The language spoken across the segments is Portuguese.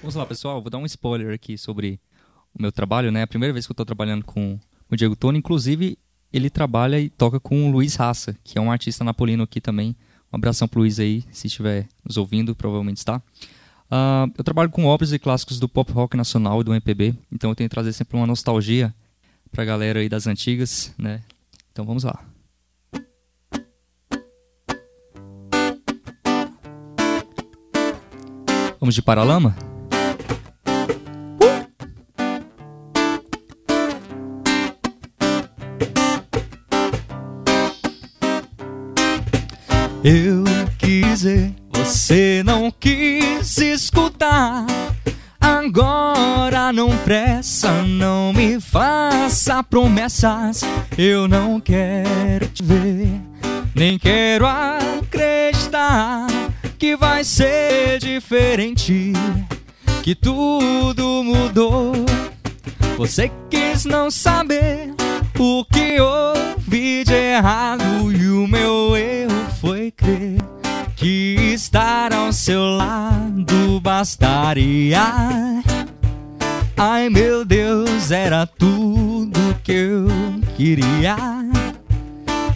Vamos lá, pessoal. Vou dar um spoiler aqui sobre o meu trabalho, né? A primeira vez que eu estou trabalhando com o Diego Tony. Inclusive, ele trabalha e toca com o Luiz Raça, que é um artista napolino aqui também. Um abração pro Luiz aí, se estiver nos ouvindo, provavelmente está. Uh, eu trabalho com obras e clássicos do pop rock nacional e do MPB, então eu tenho que trazer sempre uma nostalgia pra galera aí das antigas, né? Então vamos lá. Vamos de Paralama? Eu quis ver, você não quis escutar. Agora não pressa, não me faça promessas. Eu não quero te ver, nem quero acreditar que vai ser diferente, que tudo mudou. Você quis não saber o que houve de errado estar ao seu lado bastaria. Ai meu Deus, era tudo que eu queria.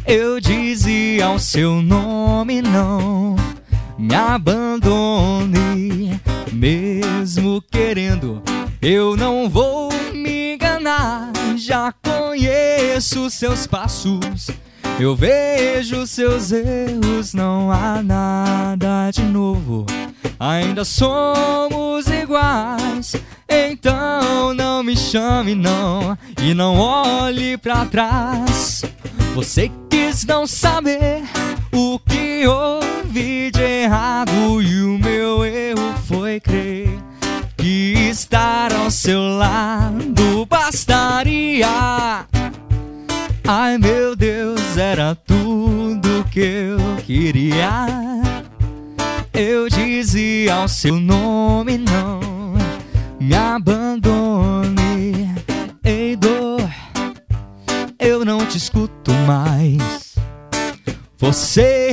Eu dizia o seu nome, não me abandone, mesmo querendo. Eu não vou me enganar, já conheço seus passos. Eu vejo seus erros, não há nada de novo. Ainda somos iguais, então não me chame não e não olhe para trás. Você quis não saber o que houve de errado e o meu erro foi crer que estar ao seu lado bastaria. Ai meu Deus, era tudo que eu queria. Eu dizia ao seu nome, não me abandone. Ei, dor, eu não te escuto mais. Você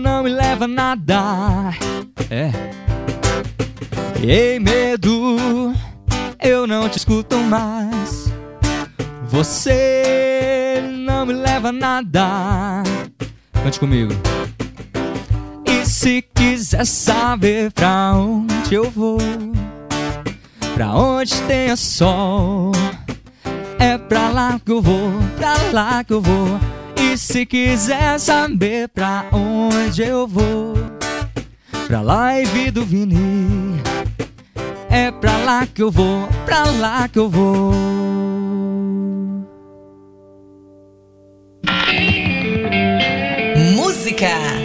não me leva a nada. É. Ei, medo, eu não te escuto mais. Você leva nada. Cante comigo. E se quiser saber pra onde eu vou, pra onde tenha sol, é pra lá que eu vou, pra lá que eu vou. E se quiser saber pra onde eu vou, pra live do Vini, é pra lá que eu vou, pra lá que eu vou. Música